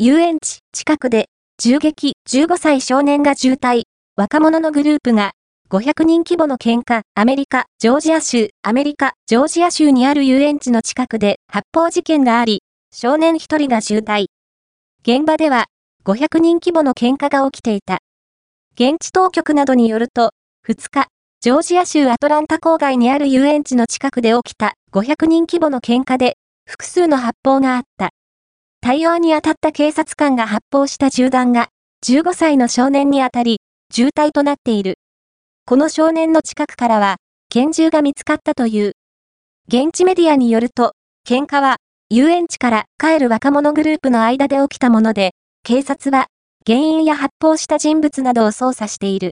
遊園地近くで銃撃15歳少年が渋滞、若者のグループが500人規模の喧嘩、アメリカ、ジョージア州、アメリカ、ジョージア州にある遊園地の近くで発砲事件があり、少年1人が渋滞。現場では500人規模の喧嘩が起きていた。現地当局などによると、2日、ジョージア州アトランタ郊外にある遊園地の近くで起きた500人規模の喧嘩で、複数の発砲があった。対応に当たった警察官が発砲した銃弾が、15歳の少年に当たり、重体となっている。この少年の近くからは、拳銃が見つかったという。現地メディアによると、喧嘩は、遊園地から帰る若者グループの間で起きたもので、警察は、原因や発砲した人物などを捜査している。